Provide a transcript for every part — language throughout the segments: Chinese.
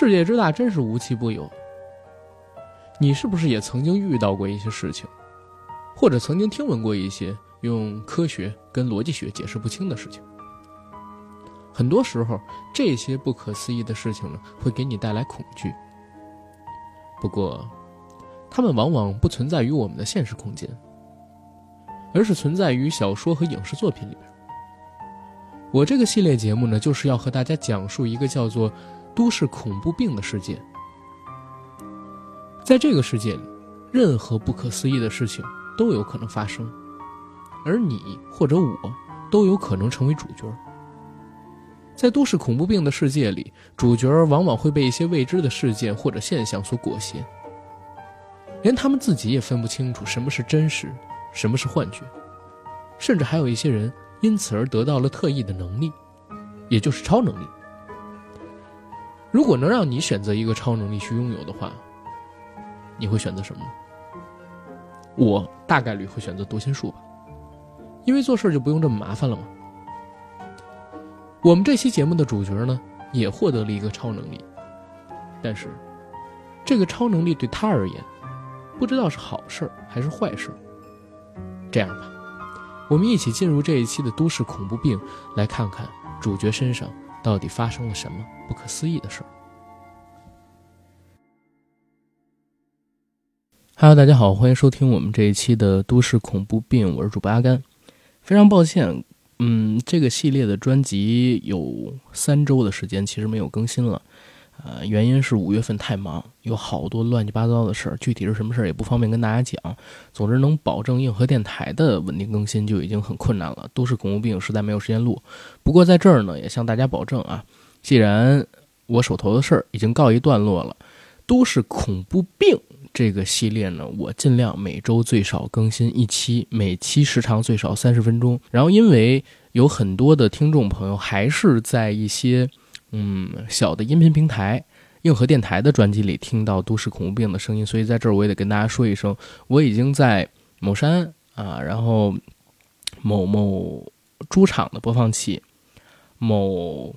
世界之大，真是无奇不有。你是不是也曾经遇到过一些事情，或者曾经听闻过一些用科学跟逻辑学解释不清的事情？很多时候，这些不可思议的事情呢，会给你带来恐惧。不过，它们往往不存在于我们的现实空间，而是存在于小说和影视作品里边。我这个系列节目呢，就是要和大家讲述一个叫做“都市恐怖病”的世界。在这个世界里，任何不可思议的事情都有可能发生，而你或者我都有可能成为主角。在都市恐怖病的世界里，主角往往会被一些未知的事件或者现象所裹挟，连他们自己也分不清楚什么是真实，什么是幻觉，甚至还有一些人因此而得到了特异的能力，也就是超能力。如果能让你选择一个超能力去拥有的话，你会选择什么？我大概率会选择读心术吧，因为做事就不用这么麻烦了嘛。我们这期节目的主角呢，也获得了一个超能力，但是，这个超能力对他而言，不知道是好事还是坏事。这样吧，我们一起进入这一期的都市恐怖病，来看看主角身上到底发生了什么不可思议的事儿。Hello，大家好，欢迎收听我们这一期的都市恐怖病，我是主播阿甘。非常抱歉。嗯，这个系列的专辑有三周的时间，其实没有更新了。呃，原因是五月份太忙，有好多乱七八糟的事儿，具体是什么事儿也不方便跟大家讲。总之，能保证硬核电台的稳定更新就已经很困难了。都市恐怖病实在没有时间录。不过在这儿呢，也向大家保证啊，既然我手头的事儿已经告一段落了，都市恐怖病。这个系列呢，我尽量每周最少更新一期，每期时长最少三十分钟。然后，因为有很多的听众朋友还是在一些嗯小的音频平台、硬核电台的专辑里听到都市恐怖病的声音，所以在这儿我也得跟大家说一声，我已经在某山啊，然后某某猪场的播放器、某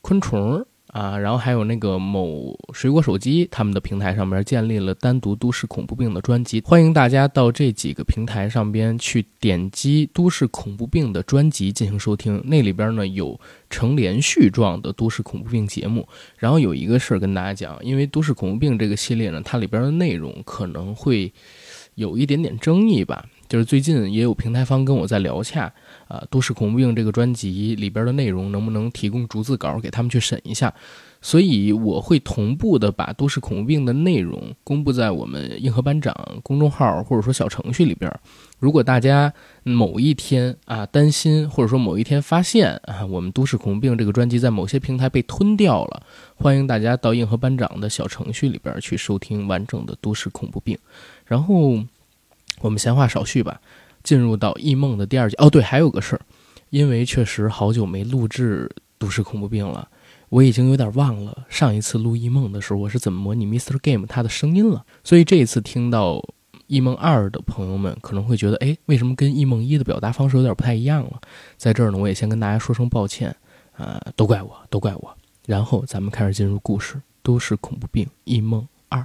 昆虫。啊，然后还有那个某水果手机，他们的平台上面建立了单独都市恐怖病的专辑，欢迎大家到这几个平台上边去点击都市恐怖病的专辑进行收听。那里边呢有成连续状的都市恐怖病节目。然后有一个事儿跟大家讲，因为都市恐怖病这个系列呢，它里边的内容可能会有一点点争议吧。就是最近也有平台方跟我在聊洽。啊，都市恐怖病这个专辑里边的内容能不能提供逐字稿给他们去审一下？所以我会同步的把都市恐怖病的内容公布在我们硬核班长公众号或者说小程序里边。如果大家某一天啊担心，或者说某一天发现啊我们都市恐怖病这个专辑在某些平台被吞掉了，欢迎大家到硬核班长的小程序里边去收听完整的都市恐怖病。然后我们闲话少叙吧。进入到异梦的第二集哦，对，还有个事儿，因为确实好久没录制都市恐怖病了，我已经有点忘了上一次录异梦的时候我是怎么模拟 Mr. Game 他的声音了。所以这一次听到异梦二的朋友们可能会觉得，哎，为什么跟异梦一的表达方式有点不太一样了？在这儿呢，我也先跟大家说声抱歉，啊，都怪我，都怪我。然后咱们开始进入故事，都市恐怖病异梦二。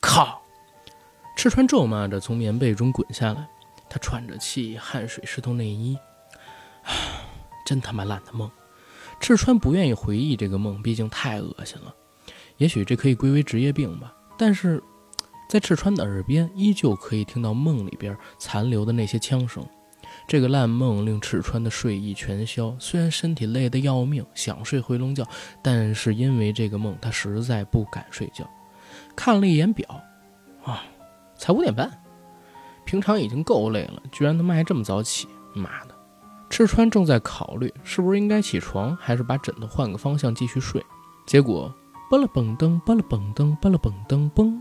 靠！赤川咒骂着从棉被中滚下来，他喘着气，汗水湿透内衣。真他妈烂的梦！赤川不愿意回忆这个梦，毕竟太恶心了。也许这可以归为职业病吧。但是，在赤川的耳边，依旧可以听到梦里边残留的那些枪声。这个烂梦令赤川的睡意全消，虽然身体累得要命，想睡回笼觉，但是因为这个梦，他实在不敢睡觉。看了一眼表，啊！才五点半，平常已经够累了，居然他妈还这么早起！妈的！赤川正在考虑是不是应该起床，还是把枕头换个方向继续睡。结果，嘣了嘣噔，嘣了嘣噔，嘣了嘣噔，嘣，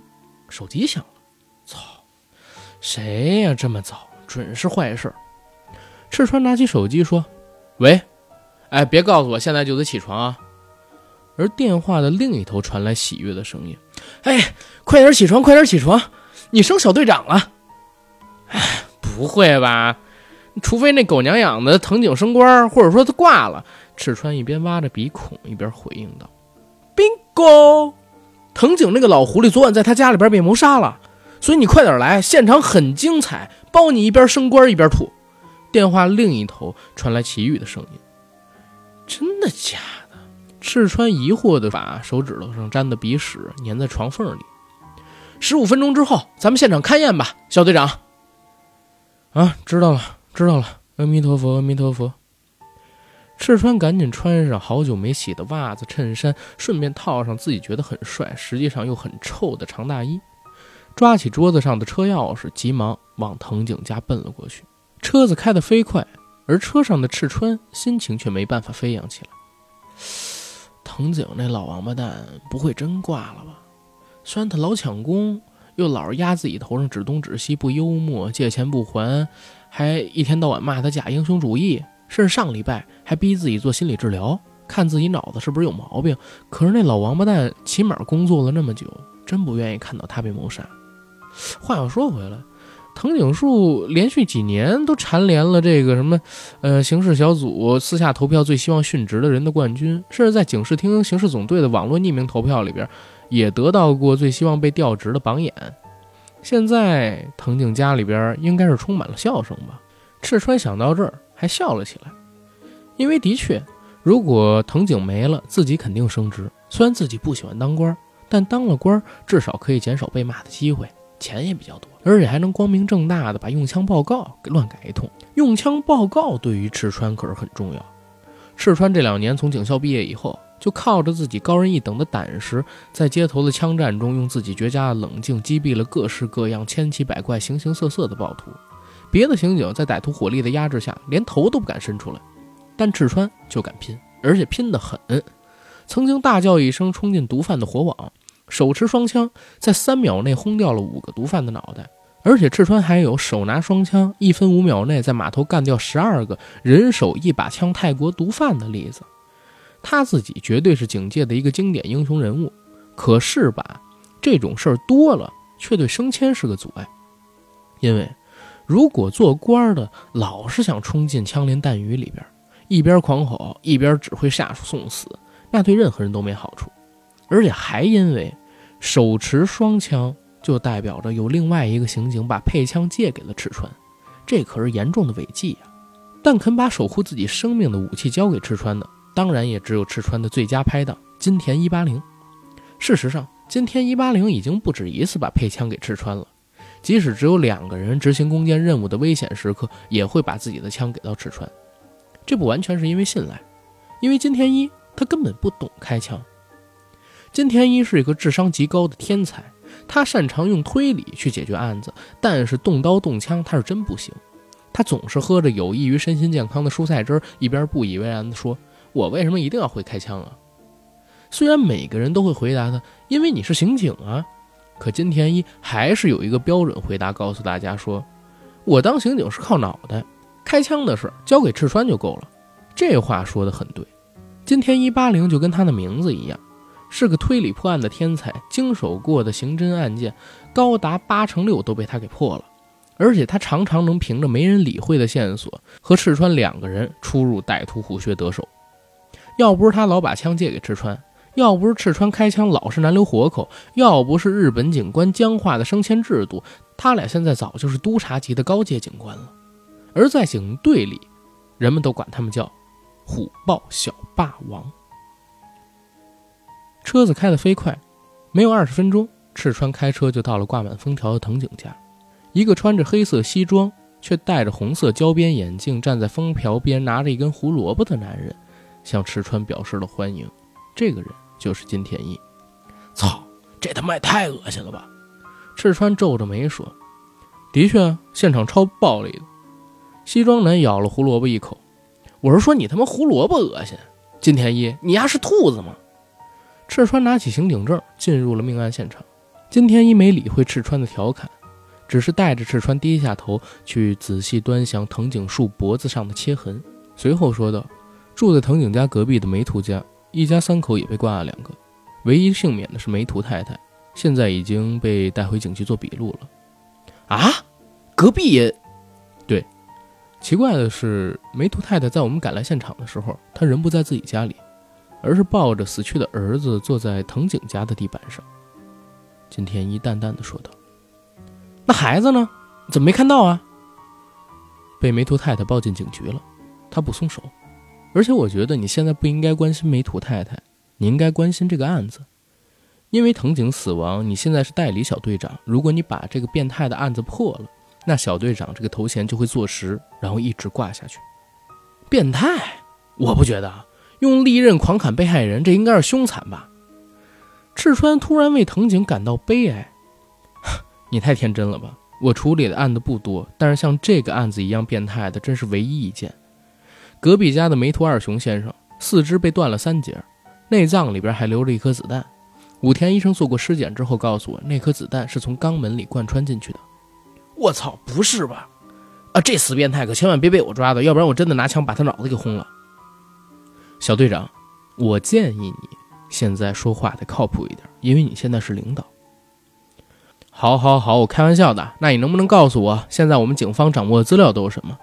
手机响了。操！谁呀？这么早，准是坏事儿。赤川拿起手机说：“喂，哎，别告诉我现在就得起床啊！”而电话的另一头传来喜悦的声音：“哎，快点起床，快点起床！”你升小队长了？哎，不会吧？除非那狗娘养的藤井升官，或者说他挂了。赤川一边挖着鼻孔，一边回应道：“bingo，藤井那个老狐狸昨晚在他家里边被谋杀了，所以你快点来，现场很精彩，包你一边升官一边吐。”电话另一头传来齐豫的声音：“真的假的？”赤川疑惑的把手指头上沾的鼻屎粘在床缝里。十五分钟之后，咱们现场勘验吧，小队长。啊，知道了，知道了。阿弥陀佛，阿弥陀佛。赤川赶紧穿上好久没洗的袜子、衬衫，顺便套上自己觉得很帅，实际上又很臭的长大衣，抓起桌子上的车钥匙，急忙往藤井家奔了过去。车子开得飞快，而车上的赤川心情却没办法飞扬起来。藤井那老王八蛋不会真挂了吧？虽然他老抢功，又老是压自己头上指东指西，不幽默，借钱不还，还一天到晚骂他假英雄主义，甚至上礼拜还逼自己做心理治疗，看自己脑子是不是有毛病。可是那老王八蛋起码工作了那么久，真不愿意看到他被谋杀。话又说回来，藤井树连续几年都蝉联了这个什么，呃，刑事小组私下投票最希望殉职的人的冠军，甚至在警视厅刑事总队的网络匿名投票里边。也得到过最希望被调职的榜眼，现在藤井家里边应该是充满了笑声吧？赤川想到这儿还笑了起来，因为的确，如果藤井没了，自己肯定升职。虽然自己不喜欢当官，但当了官至少可以减少被骂的机会，钱也比较多，而且还能光明正大的把用枪报告给乱改一通。用枪报告对于赤川可是很重要。赤川这两年从警校毕业以后。就靠着自己高人一等的胆识，在街头的枪战中，用自己绝佳的冷静击毙了各式各样、千奇百怪、形形色色的暴徒。别的刑警在歹徒火力的压制下，连头都不敢伸出来，但赤川就敢拼，而且拼得狠。曾经大叫一声，冲进毒贩的火网，手持双枪，在三秒内轰掉了五个毒贩的脑袋。而且赤川还有手拿双枪，一分五秒内在码头干掉十二个人手一把枪泰国毒贩的例子。他自己绝对是警界的一个经典英雄人物，可是吧，这种事儿多了，却对升迁是个阻碍。因为如果做官的老是想冲进枪林弹雨里边，一边狂吼一边指挥下属送死，那对任何人都没好处。而且还因为手持双枪，就代表着有另外一个刑警把配枪借给了赤川，这可是严重的违纪呀。但肯把守护自己生命的武器交给赤川的。当然也只有赤川的最佳拍档金田一八零。事实上，金田一八零已经不止一次把配枪给赤川了。即使只有两个人执行攻坚任务的危险时刻，也会把自己的枪给到赤川。这不完全是因为信赖，因为金田一他根本不懂开枪。金田一是一个智商极高的天才，他擅长用推理去解决案子，但是动刀动枪他是真不行。他总是喝着有益于身心健康的蔬菜汁，一边不以为然地说。我为什么一定要会开枪啊？虽然每个人都会回答他，因为你是刑警啊。可金田一还是有一个标准回答，告诉大家说：“我当刑警是靠脑袋，开枪的事交给赤川就够了。”这话说的很对。金田一八零就跟他的名字一样，是个推理破案的天才，经手过的刑侦案件高达八成六都被他给破了，而且他常常能凭着没人理会的线索，和赤川两个人出入歹徒虎穴得手。要不是他老把枪借给赤川，要不是赤川开枪老是难留活口，要不是日本警官僵化的升迁制度，他俩现在早就是督察级的高阶警官了。而在警队里，人们都管他们叫“虎豹小霸王”。车子开得飞快，没有二十分钟，赤川开车就到了挂满封条的藤井家。一个穿着黑色西装却戴着红色胶边眼镜，站在封条边拿着一根胡萝卜的男人。向赤川表示了欢迎，这个人就是金田一。操，这他妈也太恶心了吧！赤川皱着眉说：“的确，现场超暴力的。”西装男咬了胡萝卜一口：“我是说你他妈胡萝卜恶心，金田一，你丫是兔子吗？”赤川拿起刑警证进入了命案现场。金田一没理会赤川的调侃，只是带着赤川低下头去仔细端详藤井树脖子上的切痕，随后说道。住在藤井家隔壁的梅图家，一家三口也被挂了两个，唯一幸免的是梅图太太，现在已经被带回警局做笔录了。啊，隔壁也，对，奇怪的是，梅图太太在我们赶来现场的时候，她人不在自己家里，而是抱着死去的儿子坐在藤井家的地板上。金田一淡淡的说道：“那孩子呢？怎么没看到啊？”被梅图太太抱进警局了，他不松手。而且我觉得你现在不应该关心梅图太太，你应该关心这个案子，因为藤井死亡，你现在是代理小队长。如果你把这个变态的案子破了，那小队长这个头衔就会坐实，然后一直挂下去。变态？我不觉得，用利刃狂砍被害人，这应该是凶残吧？赤川突然为藤井感到悲哀。你太天真了吧？我处理的案子不多，但是像这个案子一样变态的，真是唯一一件。隔壁家的梅图二雄先生四肢被断了三节，内脏里边还留着一颗子弹。武田医生做过尸检之后告诉我，那颗子弹是从肛门里贯穿进去的。我操，不是吧？啊，这死变态可千万别被我抓到，要不然我真的拿枪把他脑子给轰了。小队长，我建议你现在说话得靠谱一点，因为你现在是领导。好，好，好，我开玩笑的。那你能不能告诉我，现在我们警方掌握的资料都有什么？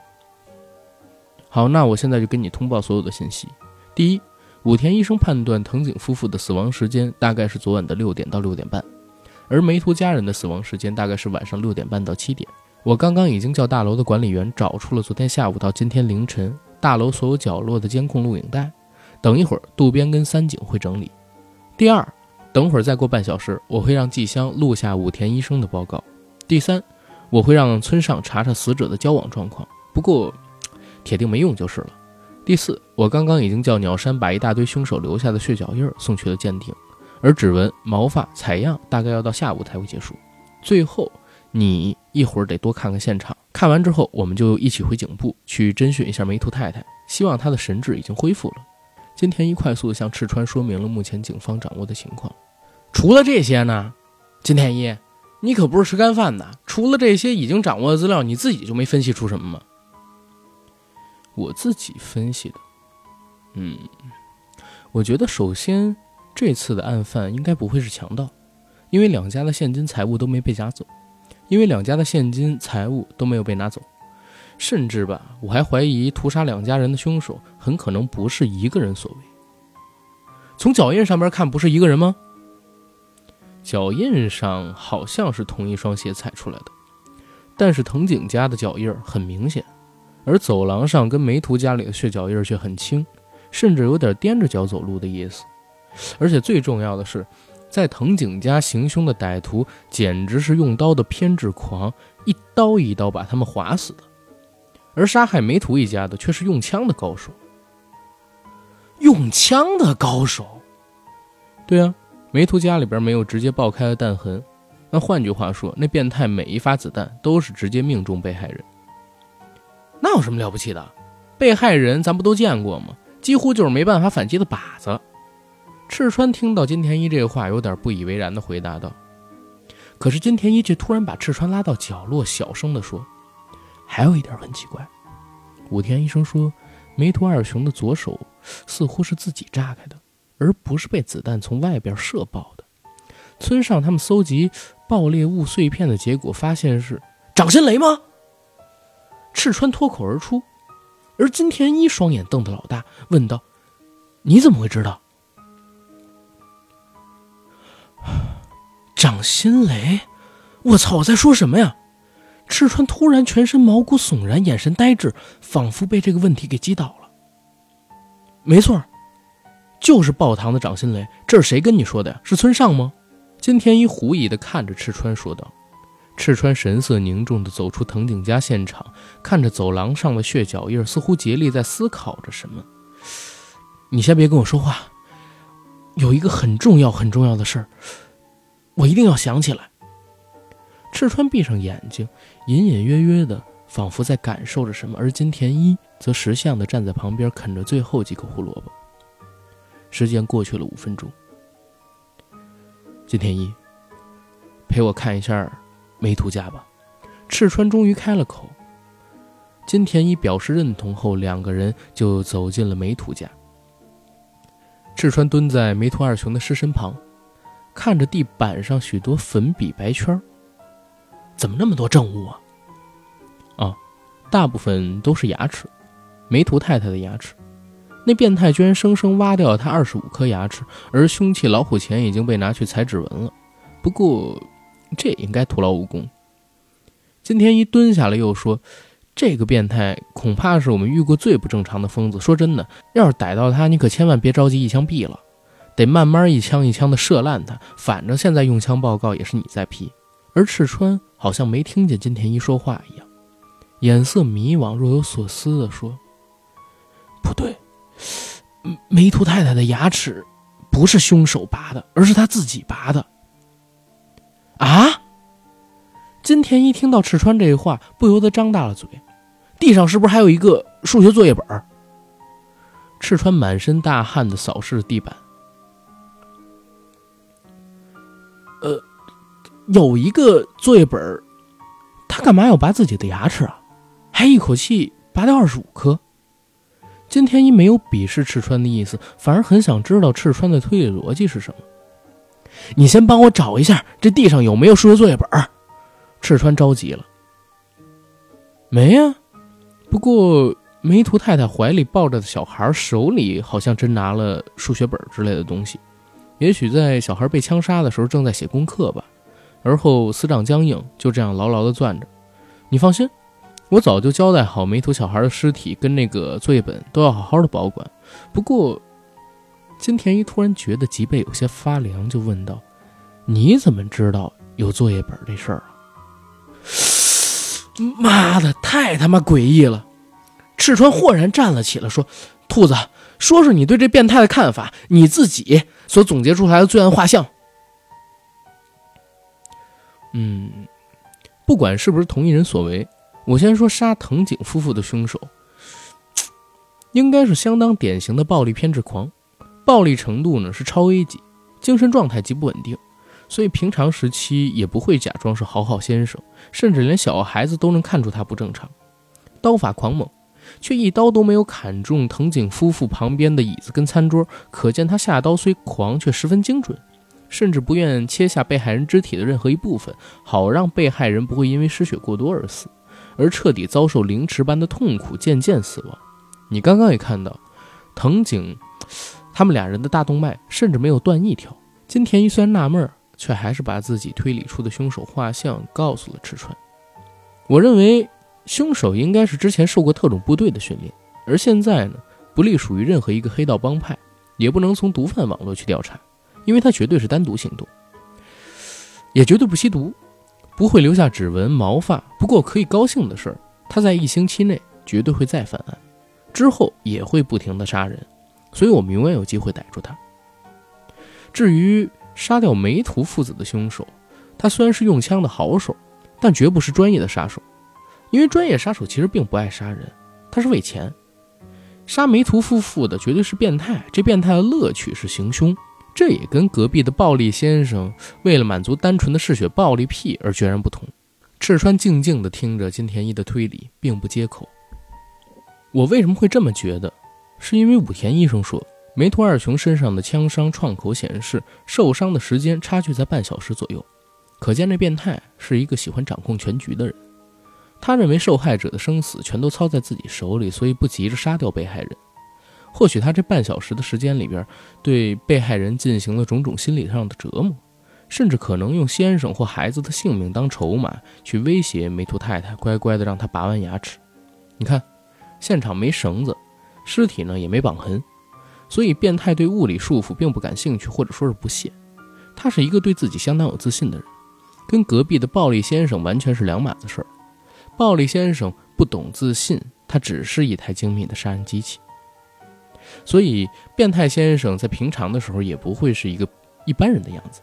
好，那我现在就跟你通报所有的信息。第一，武田医生判断藤井夫妇的死亡时间大概是昨晚的六点到六点半。而梅图家人的死亡时间大概是晚上六点半到七点。我刚刚已经叫大楼的管理员找出了昨天下午到今天凌晨大楼所有角落的监控录影带。等一会儿，渡边跟三井会整理。第二，等会儿再过半小时，我会让季香录下武田医生的报告。第三，我会让村上查查死者的交往状况，不过铁定没用就是了。第四，我刚刚已经叫鸟山把一大堆凶手留下的血脚印送去了鉴定。而指纹、毛发采样大概要到下午才会结束。最后，你一会儿得多看看现场，看完之后我们就一起回警部去侦讯一下梅图太太，希望她的神智已经恢复了。金田一快速地向赤川说明了目前警方掌握的情况。除了这些呢？金田一，你可不是吃干饭的。除了这些已经掌握的资料，你自己就没分析出什么吗？我自己分析的，嗯，我觉得首先。这次的案犯应该不会是强盗，因为两家的现金财物都没被夹走，因为两家的现金财物都没有被拿走，甚至吧，我还怀疑屠杀两家人的凶手很可能不是一个人所为。从脚印上面看，不是一个人吗？脚印上好像是同一双鞋踩出来的，但是藤井家的脚印很明显，而走廊上跟梅图家里的血脚印却很轻，甚至有点踮着脚走路的意思。而且最重要的是，在藤井家行凶的歹徒简直是用刀的偏执狂，一刀一刀把他们划死的；而杀害梅图一家的却是用枪的高手。用枪的高手？对啊，梅图家里边没有直接爆开的弹痕，那换句话说，那变态每一发子弹都是直接命中被害人。那有什么了不起的？被害人咱不都见过吗？几乎就是没办法反击的靶子。赤川听到金田一这个话，有点不以为然的回答道：“可是金田一却突然把赤川拉到角落，小声的说：‘还有一点很奇怪，武田医生说，梅图二雄的左手似乎是自己炸开的，而不是被子弹从外边射爆的。村上他们搜集爆裂物碎片的结果，发现是掌心雷吗？’赤川脱口而出，而金田一双眼瞪得老大，问道：‘你怎么会知道？’”掌心雷！我操！我在说什么呀？赤川突然全身毛骨悚然，眼神呆滞，仿佛被这个问题给击倒了。没错，就是爆堂的掌心雷。这是谁跟你说的呀？是村上吗？金田一狐疑的看着赤川说道。赤川神色凝重的走出藤井家现场，看着走廊上的血脚印，似乎竭力在思考着什么。你先别跟我说话，有一个很重要很重要的事儿。我一定要想起来。赤川闭上眼睛，隐隐约约的，仿佛在感受着什么，而金田一则识相的站在旁边，啃着最后几颗胡萝卜。时间过去了五分钟，金田一，陪我看一下梅图家吧。赤川终于开了口。金田一表示认同后，两个人就走进了梅图家。赤川蹲在梅图二雄的尸身旁。看着地板上许多粉笔白圈怎么那么多证物啊？啊，大部分都是牙齿，梅图太太的牙齿。那变态居然生生挖掉了他二十五颗牙齿，而凶器老虎钳已经被拿去采指纹了。不过，这也应该徒劳无功。金田一蹲下了，又说：“这个变态恐怕是我们遇过最不正常的疯子。说真的，要是逮到他，你可千万别着急一枪毙了，得慢慢一枪一枪的射烂他。反正现在用枪报告也是你在批。”而赤川好像没听见金田一说话一样，眼色迷惘，若有所思地说：“不对。”梅图太太的牙齿不是凶手拔的，而是他自己拔的。金田一听到赤川这话，不由得张大了嘴。地上是不是还有一个数学作业本？赤川满身大汗的扫视地板。呃，有一个作业本，他干嘛要拔自己的牙齿啊？还一口气拔掉二十五颗？金田一没有鄙视赤川的意思，反而很想知道赤川的推理逻辑是什么。你先帮我找一下这地上有没有数学作业本。赤川着急了。没呀，不过梅图太太怀里抱着的小孩手里好像真拿了数学本之类的东西，也许在小孩被枪杀的时候正在写功课吧。而后死掌僵硬，就这样牢牢地攥着。你放心。我早就交代好，梅图小孩的尸体跟那个作业本都要好好的保管。不过，金田一突然觉得脊背有些发凉，就问道：“你怎么知道有作业本这事儿？”妈的，太他妈诡异了！赤川豁然站了起来，说：“兔子，说说你对这变态的看法，你自己所总结出来的罪案画像。”嗯，不管是不是同一人所为。我先说杀藤井夫妇的凶手，应该是相当典型的暴力偏执狂，暴力程度呢是超 A 级，精神状态极不稳定，所以平常时期也不会假装是好好先生，甚至连小孩子都能看出他不正常。刀法狂猛，却一刀都没有砍中藤井夫妇旁边的椅子跟餐桌，可见他下刀虽狂，却十分精准，甚至不愿切下被害人肢体的任何一部分，好让被害人不会因为失血过多而死。而彻底遭受凌迟般的痛苦，渐渐死亡。你刚刚也看到，藤井他们俩人的大动脉甚至没有断一条。金田一虽然纳闷儿，却还是把自己推理出的凶手画像告诉了赤川。我认为凶手应该是之前受过特种部队的训练，而现在呢，不隶属于任何一个黑道帮派，也不能从毒贩网络去调查，因为他绝对是单独行动，也绝对不吸毒。不会留下指纹、毛发。不过可以高兴的是，他在一星期内绝对会再犯案，之后也会不停的杀人，所以我们永远有机会逮住他。至于杀掉梅图父子的凶手，他虽然是用枪的好手，但绝不是专业的杀手，因为专业杀手其实并不爱杀人，他是为钱。杀梅图夫妇的绝对是变态，这变态的乐趣是行凶。这也跟隔壁的暴力先生为了满足单纯的嗜血暴力癖而决然不同。赤川静静地听着金田一的推理，并不接口。我为什么会这么觉得？是因为武田医生说，梅图二雄身上的枪伤创口显示受伤的时间差距在半小时左右，可见这变态是一个喜欢掌控全局的人。他认为受害者的生死全都操在自己手里，所以不急着杀掉被害人。或许他这半小时的时间里边，对被害人进行了种种心理上的折磨，甚至可能用先生或孩子的性命当筹码去威胁梅图太太，乖乖的让他拔完牙齿。你看，现场没绳子，尸体呢也没绑痕，所以变态对物理束缚并不感兴趣，或者说是不屑。他是一个对自己相当有自信的人，跟隔壁的暴力先生完全是两码子事儿。暴力先生不懂自信，他只是一台精密的杀人机器。所以，变态先生在平常的时候也不会是一个一般人的样子，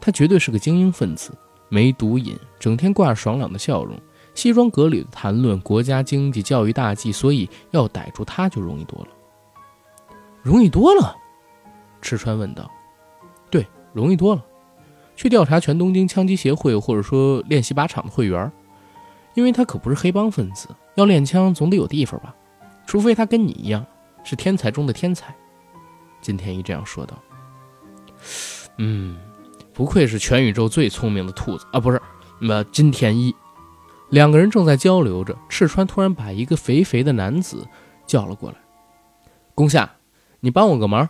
他绝对是个精英分子，没毒瘾，整天挂着爽朗的笑容，西装革履的谈论国家经济、教育大计，所以要逮住他就容易多了。容易多了，赤川问道：“对，容易多了。去调查全东京枪击协会，或者说练习靶场的会员，因为他可不是黑帮分子，要练枪总得有地方吧？除非他跟你一样。”是天才中的天才，金田一这样说道。嗯，不愧是全宇宙最聪明的兔子啊！不是，那金田一。两个人正在交流着，赤川突然把一个肥肥的男子叫了过来：“宫下，你帮我个忙。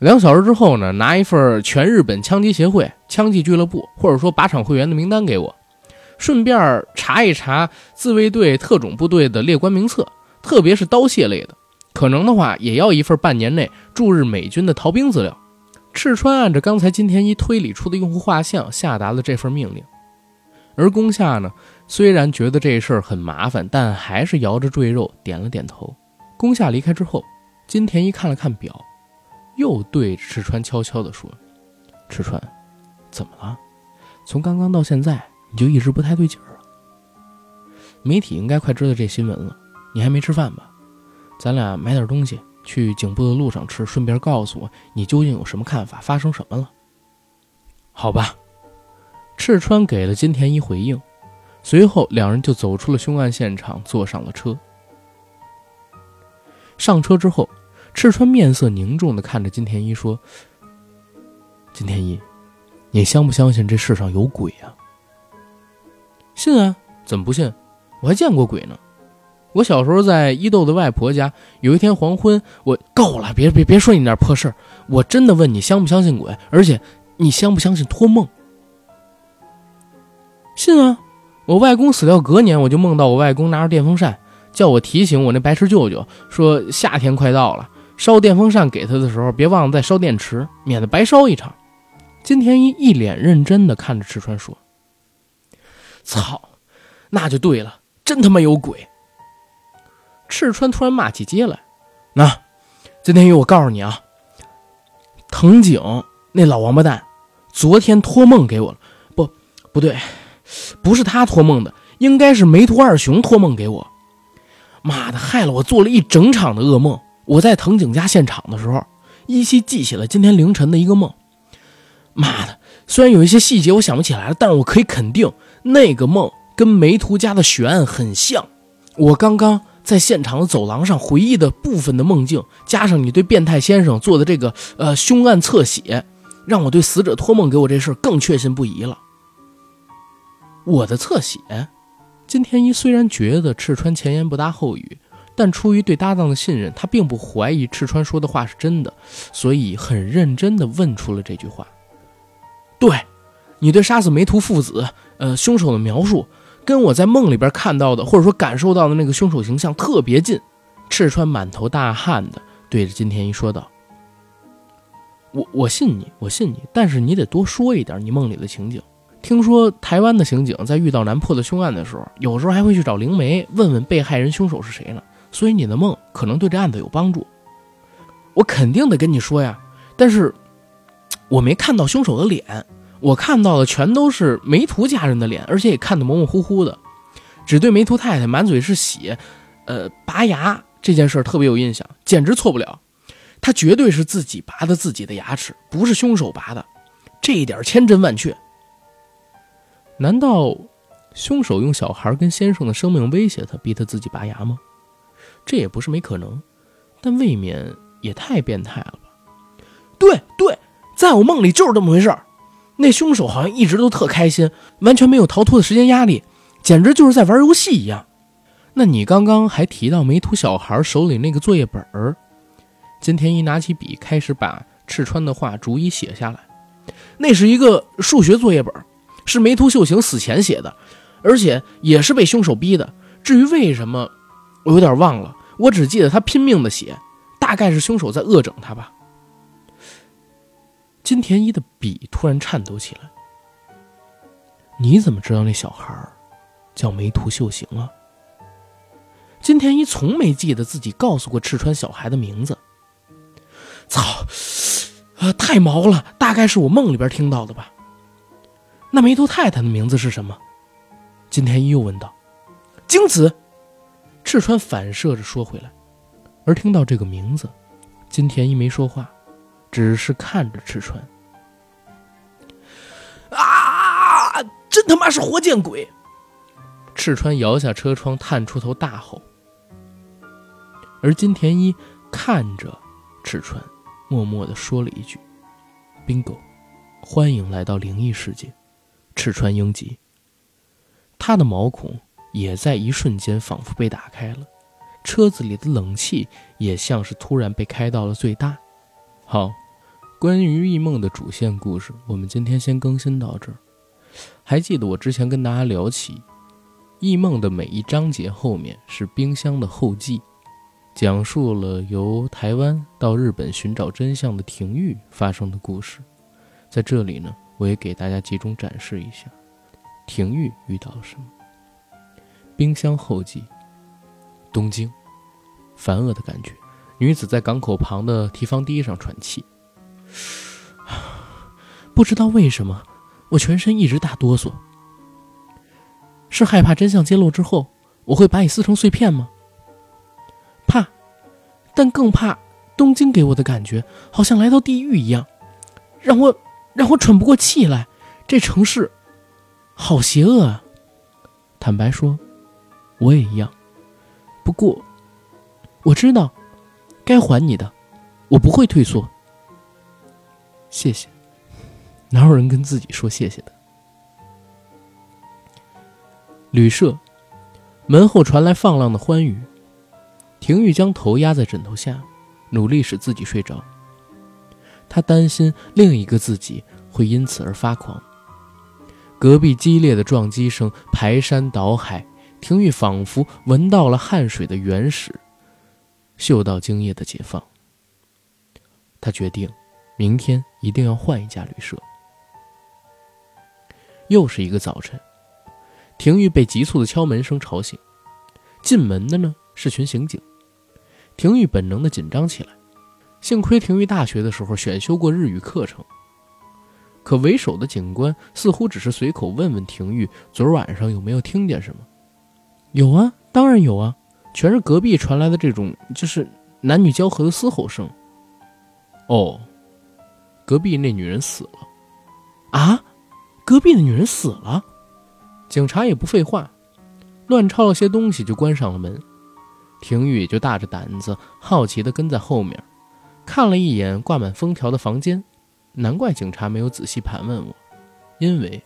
两小时之后呢，拿一份全日本枪击协会枪击俱乐部或者说靶场会员的名单给我，顺便查一查自卫队特种部队的列官名册，特别是刀械类的。可能的话，也要一份半年内驻日美军的逃兵资料。”赤川按照刚才金田一推理出的用户画像下达了这份命令，而宫下呢，虽然觉得这事儿很麻烦，但还是摇着赘肉点了点头。宫下离开之后，金田一看了看表，又对赤川悄悄地说：“赤川，怎么了？从刚刚到现在，你就一直不太对劲儿？媒体应该快知道这新闻了，你还没吃饭吧？咱俩买点东西。”去警部的路上吃，顺便告诉我你究竟有什么看法，发生什么了？好吧，赤川给了金田一回应，随后两人就走出了凶案现场，坐上了车。上车之后，赤川面色凝重的看着金田一说：“金田一，你相不相信这世上有鬼啊？”“信啊，怎么不信？我还见过鬼呢。”我小时候在伊豆的外婆家，有一天黄昏，我够了，别别别说你那破事儿，我真的问你相不相信鬼，而且你相不相信托梦？信啊！我外公死掉隔年，我就梦到我外公拿着电风扇，叫我提醒我那白痴舅舅，说夏天快到了，烧电风扇给他的时候，别忘了再烧电池，免得白烧一场。金田一一脸认真的看着赤川说：“操，那就对了，真他妈有鬼！”赤川突然骂起街来：“那金田一，我告诉你啊，藤井那老王八蛋，昨天托梦给我了。不，不对，不是他托梦的，应该是梅图二雄托梦给我。妈的，害了我做了一整场的噩梦。我在藤井家现场的时候，依稀记起了今天凌晨的一个梦。妈的，虽然有一些细节我想不起来了，但是我可以肯定，那个梦跟梅图家的血案很像。我刚刚。”在现场的走廊上回忆的部分的梦境，加上你对变态先生做的这个呃凶案侧写，让我对死者托梦给我这事更确信不疑了。我的侧写，金田一虽然觉得赤川前言不搭后语，但出于对搭档的信任，他并不怀疑赤川说的话是真的，所以很认真地问出了这句话。对，你对杀死梅图父子呃凶手的描述。跟我在梦里边看到的，或者说感受到的那个凶手形象特别近，赤川满头大汗的对着金田一说道：“我我信你，我信你，但是你得多说一点你梦里的情景。听说台湾的刑警在遇到难破的凶案的时候，有时候还会去找灵媒问问被害人凶手是谁呢，所以你的梦可能对这案子有帮助。我肯定得跟你说呀，但是我没看到凶手的脸。”我看到的全都是梅图家人的脸，而且也看得模模糊糊的，只对梅图太太满嘴是血，呃，拔牙这件事特别有印象，简直错不了，他绝对是自己拔的自己的牙齿，不是凶手拔的，这一点千真万确。难道凶手用小孩跟先生的生命威胁他，逼他自己拔牙吗？这也不是没可能，但未免也太变态了吧？对对，在我梦里就是这么回事儿。那凶手好像一直都特开心，完全没有逃脱的时间压力，简直就是在玩游戏一样。那你刚刚还提到没图小孩手里那个作业本儿，金田一拿起笔开始把赤川的话逐一写下来。那是一个数学作业本，是梅图秀行死前写的，而且也是被凶手逼的。至于为什么，我有点忘了，我只记得他拼命的写，大概是凶手在恶整他吧。金田一的笔突然颤抖起来。你怎么知道那小孩叫梅图秀行啊？金田一从没记得自己告诉过赤川小孩的名字。操，啊，太毛了！大概是我梦里边听到的吧。那梅图太太的名字是什么？金田一又问道。京子。赤川反射着说回来。而听到这个名字，金田一没说话。只是看着赤川，啊！真他妈是活见鬼！赤川摇下车窗，探出头大吼。而金田一看着赤川，默默的说了一句：“bingo，欢迎来到灵异世界，赤川英吉。”他的毛孔也在一瞬间仿佛被打开了，车子里的冷气也像是突然被开到了最大。好，关于异梦的主线故事，我们今天先更新到这儿。还记得我之前跟大家聊起，异梦的每一章节后面是冰箱的后记，讲述了由台湾到日本寻找真相的廷玉发生的故事。在这里呢，我也给大家集中展示一下，廷玉遇到了什么。冰箱后记，东京，烦恶的感觉。女子在港口旁的提防堤上喘气，不知道为什么，我全身一直大哆嗦。是害怕真相揭露之后，我会把你撕成碎片吗？怕，但更怕东京给我的感觉，好像来到地狱一样，让我让我喘不过气来。这城市，好邪恶啊！坦白说，我也一样。不过，我知道。该还你的，我不会退缩。谢谢，哪有人跟自己说谢谢的？旅社门后传来放浪的欢愉，廷玉将头压在枕头下，努力使自己睡着。他担心另一个自己会因此而发狂。隔壁激烈的撞击声排山倒海，廷玉仿佛闻到了汗水的原始。嗅到精液的解放，他决定，明天一定要换一家旅社。又是一个早晨，廷玉被急促的敲门声吵醒。进门的呢是群刑警，廷玉本能的紧张起来。幸亏廷玉大学的时候选修过日语课程。可为首的警官似乎只是随口问问廷玉，昨儿晚上有没有听见什么？有啊，当然有啊。全是隔壁传来的这种，就是男女交合的嘶吼声。哦，隔壁那女人死了，啊，隔壁的女人死了。警察也不废话，乱抄了些东西就关上了门。廷玉也就大着胆子，好奇地跟在后面，看了一眼挂满封条的房间。难怪警察没有仔细盘问我，因为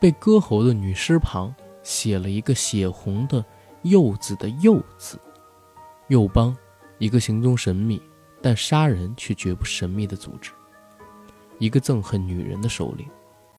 被割喉的女尸旁写了一个血红的。柚子的柚字，右邦，一个行踪神秘但杀人却绝不神秘的组织，一个憎恨女人的首领。